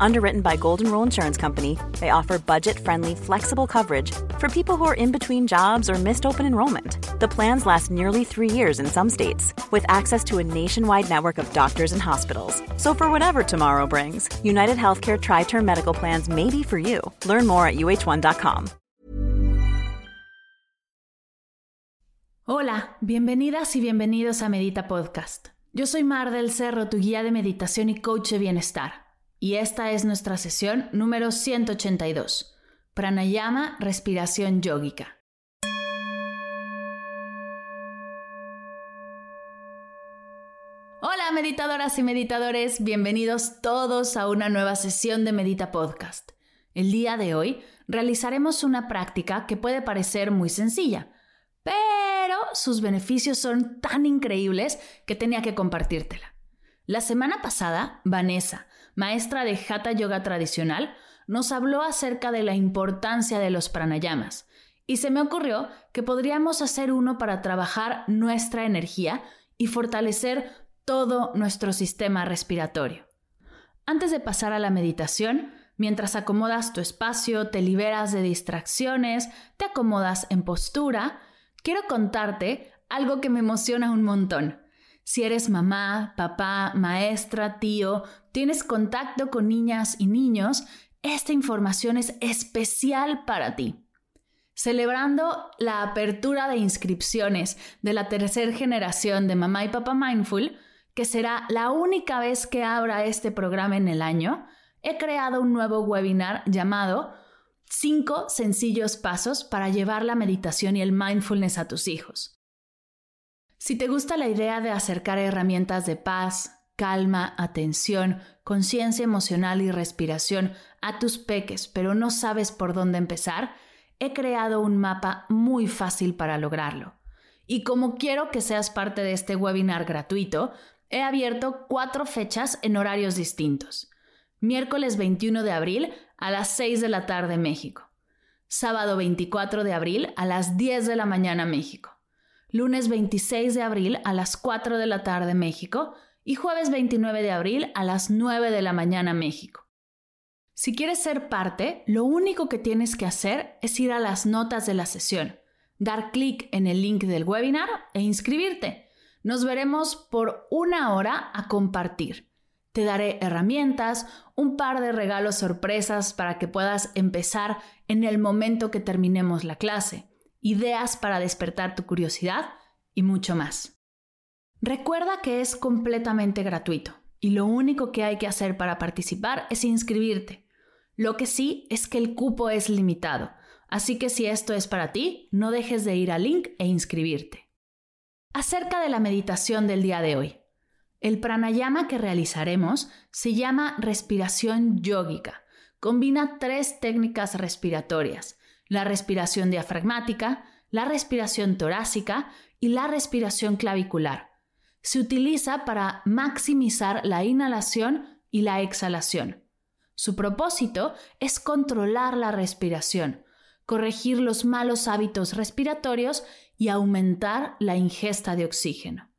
Underwritten by Golden Rule Insurance Company, they offer budget friendly, flexible coverage for people who are in between jobs or missed open enrollment. The plans last nearly three years in some states, with access to a nationwide network of doctors and hospitals. So, for whatever tomorrow brings, United Healthcare Tri Term Medical Plans may be for you. Learn more at uh1.com. Hola, bienvenidas y bienvenidos a Medita Podcast. Yo soy Mar del Cerro, tu guía de meditación y coach de bienestar. Y esta es nuestra sesión número 182, Pranayama Respiración Yógica. Hola meditadoras y meditadores, bienvenidos todos a una nueva sesión de Medita Podcast. El día de hoy realizaremos una práctica que puede parecer muy sencilla, pero sus beneficios son tan increíbles que tenía que compartírtela. La semana pasada, Vanessa, maestra de Hatha Yoga tradicional, nos habló acerca de la importancia de los pranayamas y se me ocurrió que podríamos hacer uno para trabajar nuestra energía y fortalecer todo nuestro sistema respiratorio. Antes de pasar a la meditación, mientras acomodas tu espacio, te liberas de distracciones, te acomodas en postura, quiero contarte algo que me emociona un montón. Si eres mamá, papá, maestra, tío, tienes contacto con niñas y niños, esta información es especial para ti. Celebrando la apertura de inscripciones de la tercera generación de Mamá y Papá Mindful, que será la única vez que abra este programa en el año, he creado un nuevo webinar llamado 5 sencillos pasos para llevar la meditación y el mindfulness a tus hijos. Si te gusta la idea de acercar herramientas de paz, calma, atención, conciencia emocional y respiración a tus peques, pero no sabes por dónde empezar, he creado un mapa muy fácil para lograrlo. Y como quiero que seas parte de este webinar gratuito, he abierto cuatro fechas en horarios distintos. Miércoles 21 de abril a las 6 de la tarde México. Sábado 24 de abril a las 10 de la mañana México lunes 26 de abril a las 4 de la tarde México y jueves 29 de abril a las 9 de la mañana México. Si quieres ser parte, lo único que tienes que hacer es ir a las notas de la sesión, dar clic en el link del webinar e inscribirte. Nos veremos por una hora a compartir. Te daré herramientas, un par de regalos sorpresas para que puedas empezar en el momento que terminemos la clase ideas para despertar tu curiosidad y mucho más. Recuerda que es completamente gratuito y lo único que hay que hacer para participar es inscribirte. Lo que sí es que el cupo es limitado, así que si esto es para ti, no dejes de ir al link e inscribirte. Acerca de la meditación del día de hoy. El pranayama que realizaremos se llama respiración yógica. Combina tres técnicas respiratorias, la respiración diafragmática, la respiración torácica y la respiración clavicular. Se utiliza para maximizar la inhalación y la exhalación. Su propósito es controlar la respiración, corregir los malos hábitos respiratorios y aumentar la ingesta de oxígeno.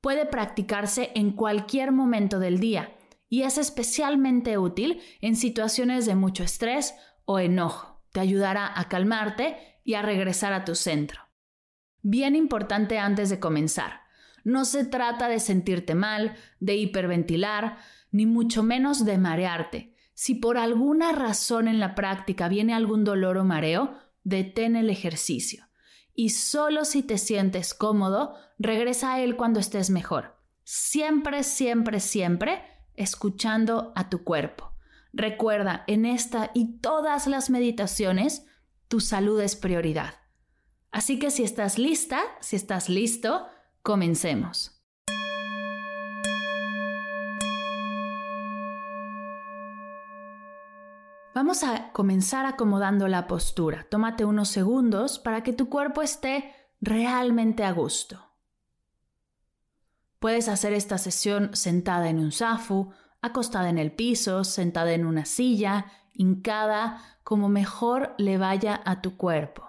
Puede practicarse en cualquier momento del día y es especialmente útil en situaciones de mucho estrés o enojo te ayudará a calmarte y a regresar a tu centro. Bien importante antes de comenzar, no se trata de sentirte mal, de hiperventilar, ni mucho menos de marearte. Si por alguna razón en la práctica viene algún dolor o mareo, detén el ejercicio. Y solo si te sientes cómodo, regresa a él cuando estés mejor. Siempre, siempre, siempre escuchando a tu cuerpo. Recuerda, en esta y todas las meditaciones, tu salud es prioridad. Así que si estás lista, si estás listo, comencemos. Vamos a comenzar acomodando la postura. Tómate unos segundos para que tu cuerpo esté realmente a gusto. Puedes hacer esta sesión sentada en un zafu acostada en el piso, sentada en una silla, hincada, como mejor le vaya a tu cuerpo.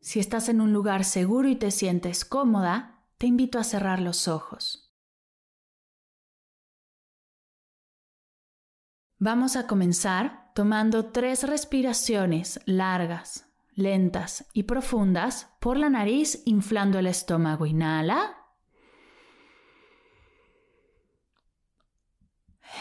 Si estás en un lugar seguro y te sientes cómoda, te invito a cerrar los ojos. Vamos a comenzar tomando tres respiraciones largas, lentas y profundas por la nariz inflando el estómago. Inhala.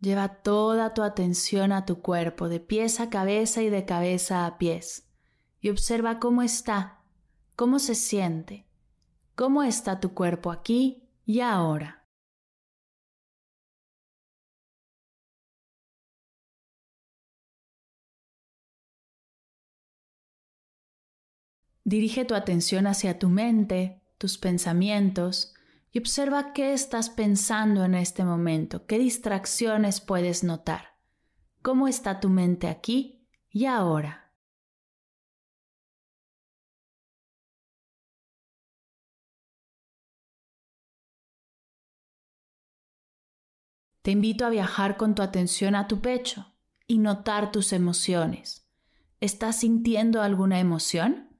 Lleva toda tu atención a tu cuerpo, de pies a cabeza y de cabeza a pies, y observa cómo está, cómo se siente, cómo está tu cuerpo aquí y ahora. Dirige tu atención hacia tu mente, tus pensamientos, y observa qué estás pensando en este momento, qué distracciones puedes notar, cómo está tu mente aquí y ahora. Te invito a viajar con tu atención a tu pecho y notar tus emociones. ¿Estás sintiendo alguna emoción?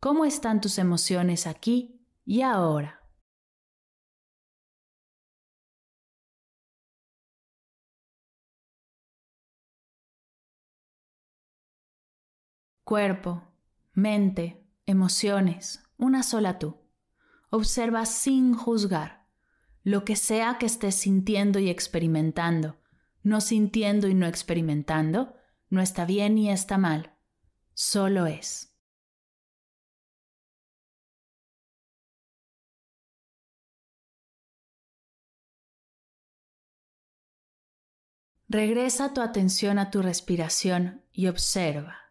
¿Cómo están tus emociones aquí y ahora? Cuerpo, mente, emociones, una sola tú. Observa sin juzgar lo que sea que estés sintiendo y experimentando. No sintiendo y no experimentando, no está bien ni está mal, solo es. Regresa tu atención a tu respiración y observa.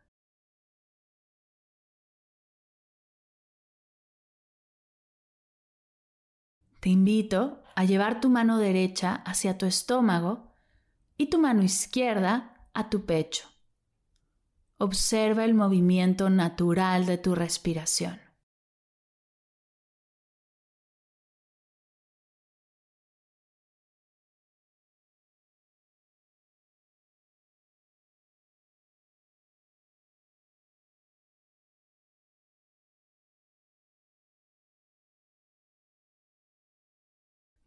Te invito a llevar tu mano derecha hacia tu estómago y tu mano izquierda a tu pecho. Observa el movimiento natural de tu respiración.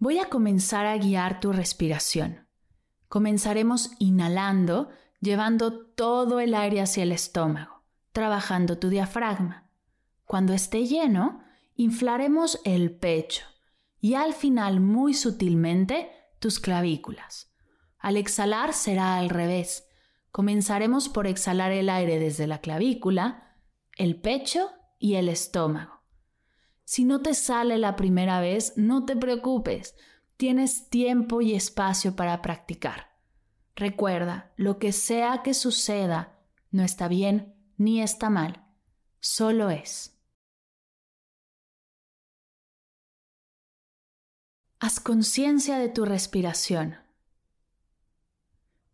Voy a comenzar a guiar tu respiración. Comenzaremos inhalando, llevando todo el aire hacia el estómago, trabajando tu diafragma. Cuando esté lleno, inflaremos el pecho y al final muy sutilmente tus clavículas. Al exhalar será al revés. Comenzaremos por exhalar el aire desde la clavícula, el pecho y el estómago. Si no te sale la primera vez, no te preocupes. Tienes tiempo y espacio para practicar. Recuerda, lo que sea que suceda, no está bien ni está mal, solo es. Haz conciencia de tu respiración.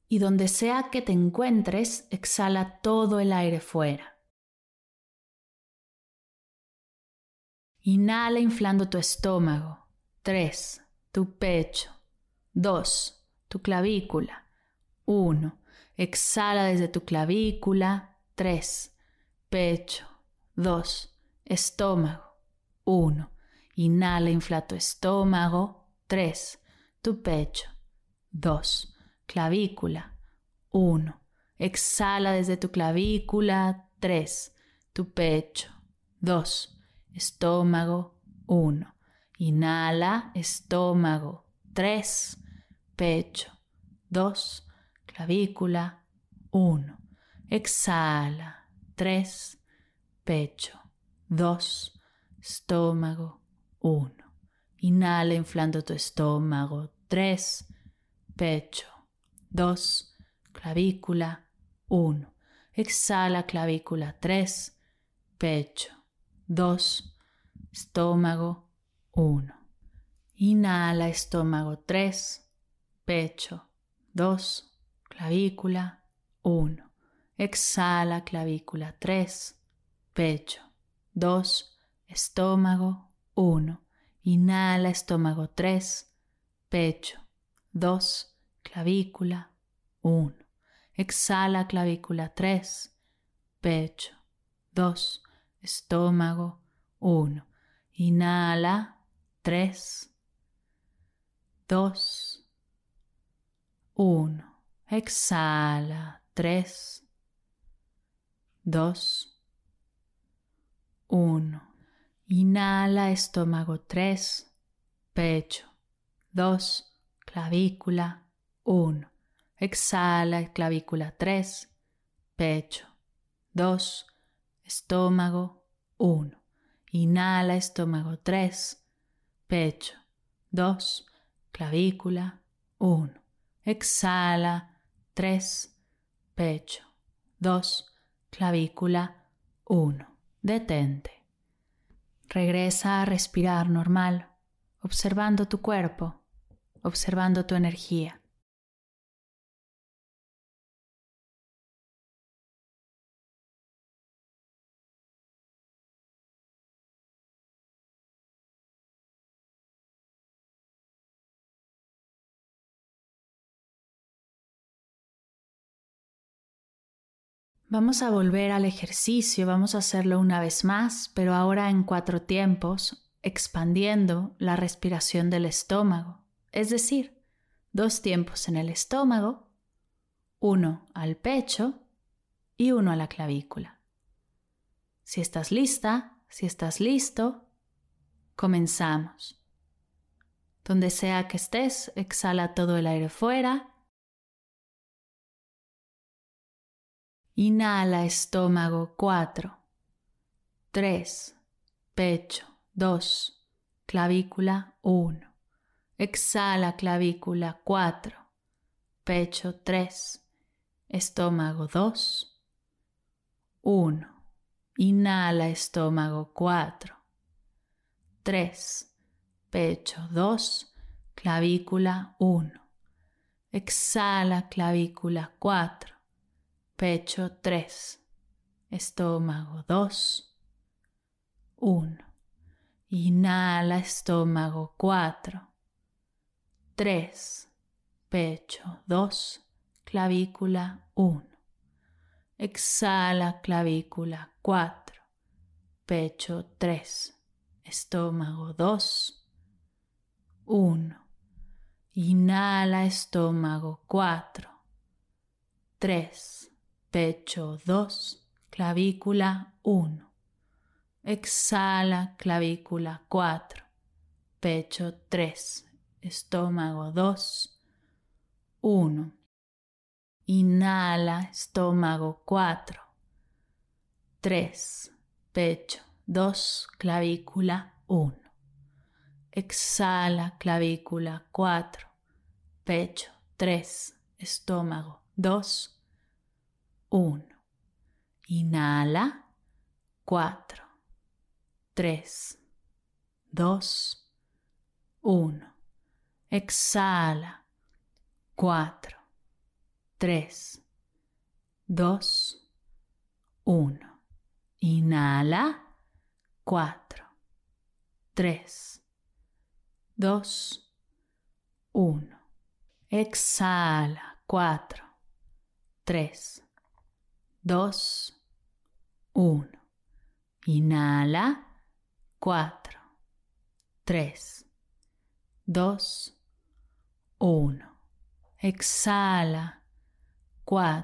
Y donde sea que te encuentres, exhala todo el aire fuera. Inhala inflando tu estómago. 3. Tu pecho. 2. Tu clavícula. 1. Exhala desde tu clavícula. 3. Pecho. 2. Estómago. 1. Inhala, infla tu estómago. 3. Tu pecho. 2. Clavícula. 1. Exhala desde tu clavícula. 3. Tu pecho. 2 estómago 1. Inhala, estómago 3. Pecho 2. Clavícula 1. Exhala 3. Pecho 2. Estómago 1. Inhala inflando tu estómago 3. Pecho 2. clavícula 1. Exhala clavícula 3, pecho 2, estómago 1. Inhala estómago 3, pecho 2, clavícula 1. Exhala clavícula 3, pecho 2, estómago 1. Inhala estómago 3, pecho 2, clavícula 1. Exhala clavícula 3, pecho 2, estómago 1. Inhala 3, 2, 1. Exhala 3, 2, 1. Inhala estómago 3, pecho 2, clavícula 1. Exhala clavícula 3, pecho 2, estómago 1. Inhala estómago 3, pecho 2, clavícula 1. Exhala 3, pecho 2, clavícula 1. Detente. Regresa a respirar normal, observando tu cuerpo, observando tu energía. Vamos a volver al ejercicio, vamos a hacerlo una vez más, pero ahora en cuatro tiempos, expandiendo la respiración del estómago, es decir, dos tiempos en el estómago, uno al pecho y uno a la clavícula. Si estás lista, si estás listo, comenzamos. Donde sea que estés, exhala todo el aire fuera Inhala estómago 4, 3, pecho 2, clavícula 1. Exhala clavícula 4, pecho 3, estómago 2, 1. Inhala estómago 4, 3, pecho 2, clavícula 1. Exhala clavícula 4 pecho 3, estómago 2, 1. Inhala estómago 4, 3, pecho 2, clavícula 1. Exhala clavícula 4, pecho 3, estómago 2, 1. Inhala estómago 4, 3, pecho 2, clavícula 1. Exhala, clavícula 4, pecho 3, estómago 2, 1. Inhala, estómago 4, 3, pecho 2, clavícula 1. Exhala, clavícula 4, pecho 3, estómago 2, 1. Inhala. 4, 3, 2, 1. Exhala. 4, 3, 2, 1. Inhala. 4, 3, 2, 1. Exhala. 4, 3, 2, 1. Inhala. 4, 3, 2, 1. Exhala. 4,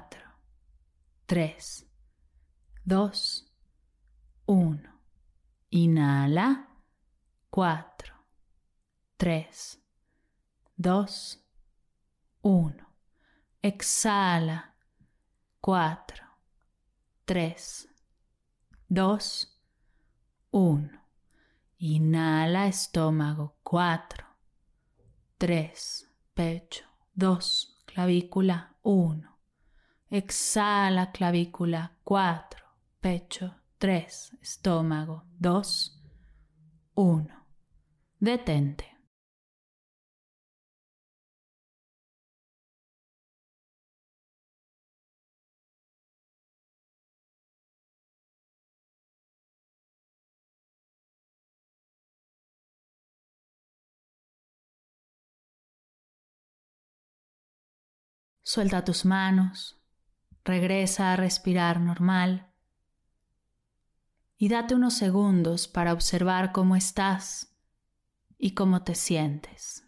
3, 2, 1. Inhala. 4, 3, 2, 1. Exhala. 4, 3, 2, 1. Inhala estómago 4, 3, pecho 2, clavícula 1. Exhala clavícula 4, pecho 3, estómago 2, 1. Detente. Suelta tus manos, regresa a respirar normal y date unos segundos para observar cómo estás y cómo te sientes.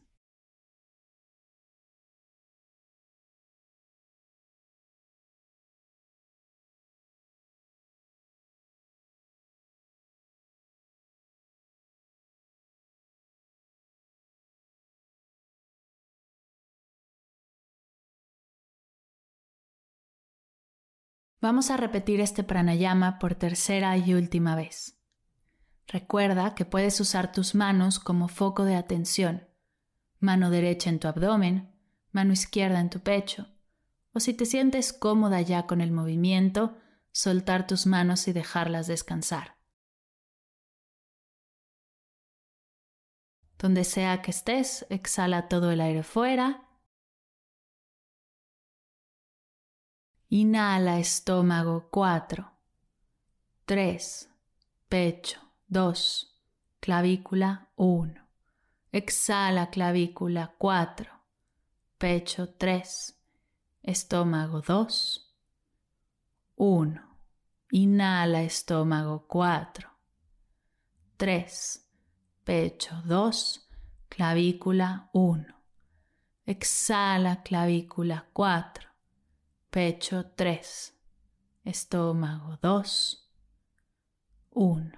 Vamos a repetir este pranayama por tercera y última vez. Recuerda que puedes usar tus manos como foco de atención, mano derecha en tu abdomen, mano izquierda en tu pecho, o si te sientes cómoda ya con el movimiento, soltar tus manos y dejarlas descansar. Donde sea que estés, exhala todo el aire fuera Inhala estómago 4, 3, pecho 2, clavícula 1. Exhala clavícula 4, pecho 3, estómago 2, 1. Inhala estómago 4, 3, pecho 2, clavícula 1. Exhala clavícula 4 pecho 3, estómago 2, 1.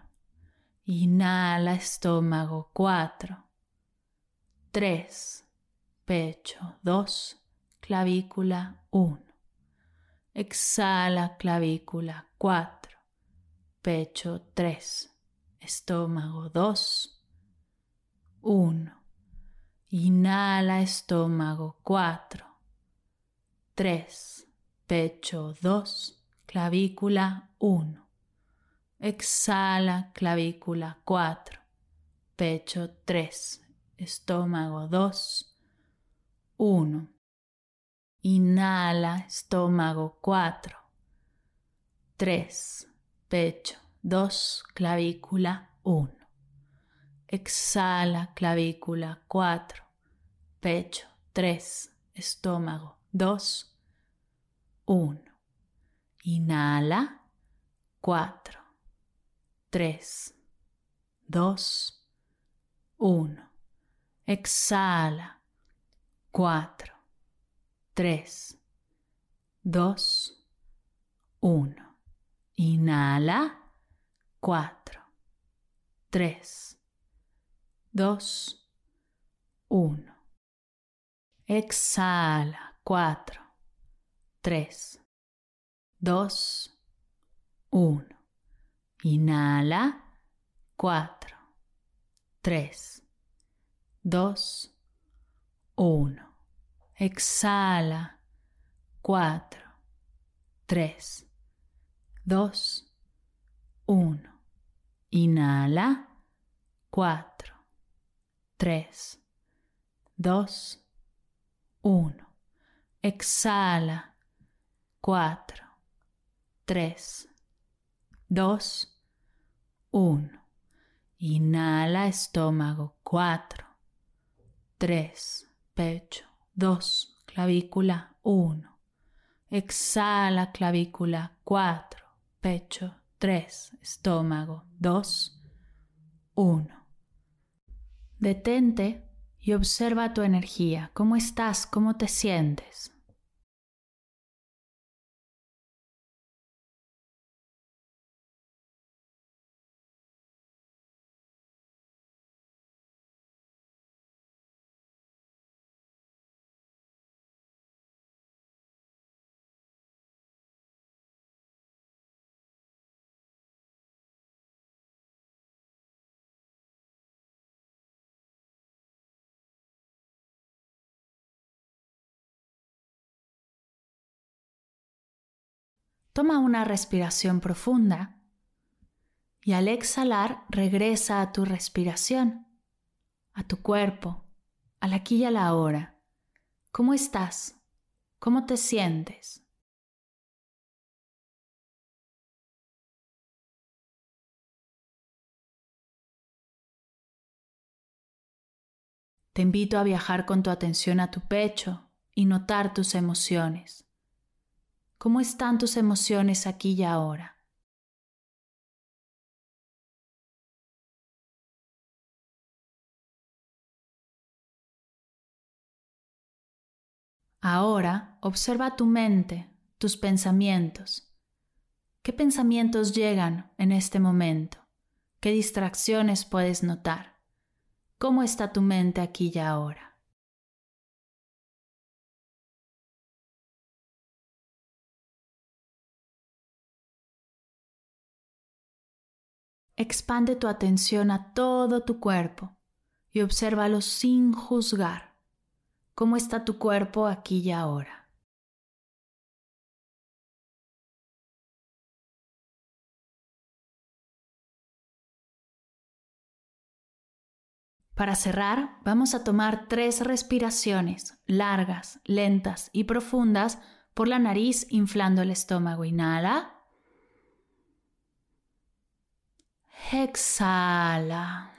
Inhala estómago 4, 3, pecho 2, clavícula 1. Exhala clavícula 4, pecho 3, estómago 2, 1. Inhala estómago 4, 3, pecho 2, clavícula 1. Exhala, clavícula 4, pecho 3, estómago 2, 1. Inhala, estómago 4, 3, pecho 2, clavícula 1. Exhala, clavícula 4, pecho 3, estómago 2, 1. Inhala. 4, 3, 2, 1. Exhala. 4, 3, 2, 1. Inhala. 4, 3, 2, 1. Exhala. 4, 3, 2, 1. Inhala. 4, 3, 2, 1. Exhala. 4, 3, 2, 1. Inhala. 4, 3, 2, 1. Exhala. 4, 3, 2, 1. Inhala estómago 4, 3, pecho 2, clavícula 1. Exhala clavícula 4, pecho 3, estómago 2, 1. Detente y observa tu energía, cómo estás, cómo te sientes. Toma una respiración profunda y al exhalar regresa a tu respiración, a tu cuerpo, al aquí y a la hora. ¿Cómo estás? ¿Cómo te sientes? Te invito a viajar con tu atención a tu pecho y notar tus emociones. ¿Cómo están tus emociones aquí y ahora? Ahora observa tu mente, tus pensamientos. ¿Qué pensamientos llegan en este momento? ¿Qué distracciones puedes notar? ¿Cómo está tu mente aquí y ahora? Expande tu atención a todo tu cuerpo y obsérvalo sin juzgar. ¿Cómo está tu cuerpo aquí y ahora? Para cerrar, vamos a tomar tres respiraciones largas, lentas y profundas por la nariz inflando el estómago. Inhala. Exhala.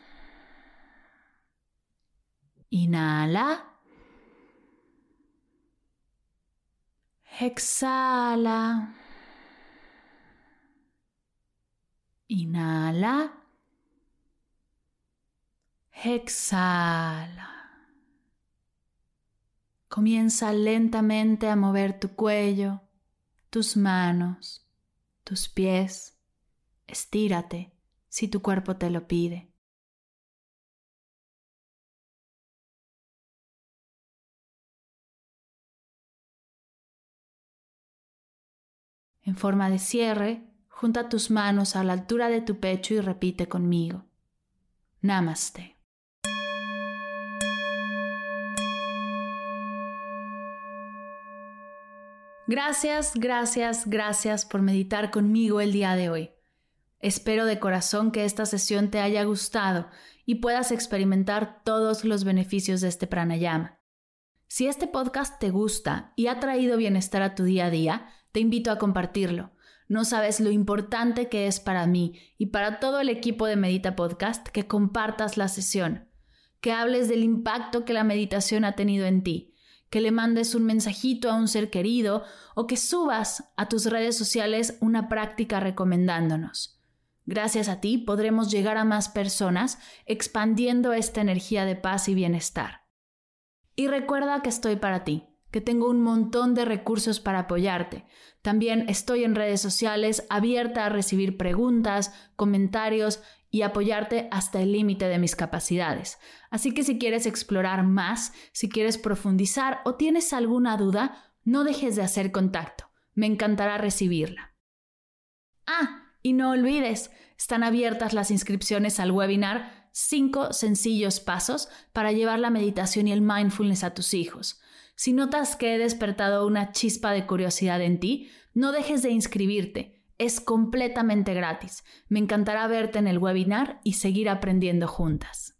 Inhala. Exhala. Inhala. Exhala. Comienza lentamente a mover tu cuello, tus manos, tus pies. Estírate si tu cuerpo te lo pide. En forma de cierre, junta tus manos a la altura de tu pecho y repite conmigo. Namaste. Gracias, gracias, gracias por meditar conmigo el día de hoy. Espero de corazón que esta sesión te haya gustado y puedas experimentar todos los beneficios de este pranayama. Si este podcast te gusta y ha traído bienestar a tu día a día, te invito a compartirlo. No sabes lo importante que es para mí y para todo el equipo de Medita Podcast que compartas la sesión, que hables del impacto que la meditación ha tenido en ti que le mandes un mensajito a un ser querido o que subas a tus redes sociales una práctica recomendándonos. Gracias a ti podremos llegar a más personas expandiendo esta energía de paz y bienestar. Y recuerda que estoy para ti, que tengo un montón de recursos para apoyarte. También estoy en redes sociales abierta a recibir preguntas, comentarios y apoyarte hasta el límite de mis capacidades. Así que si quieres explorar más, si quieres profundizar o tienes alguna duda, no dejes de hacer contacto. Me encantará recibirla. Ah, y no olvides, están abiertas las inscripciones al webinar 5 sencillos pasos para llevar la meditación y el mindfulness a tus hijos. Si notas que he despertado una chispa de curiosidad en ti, no dejes de inscribirte. Es completamente gratis. Me encantará verte en el webinar y seguir aprendiendo juntas.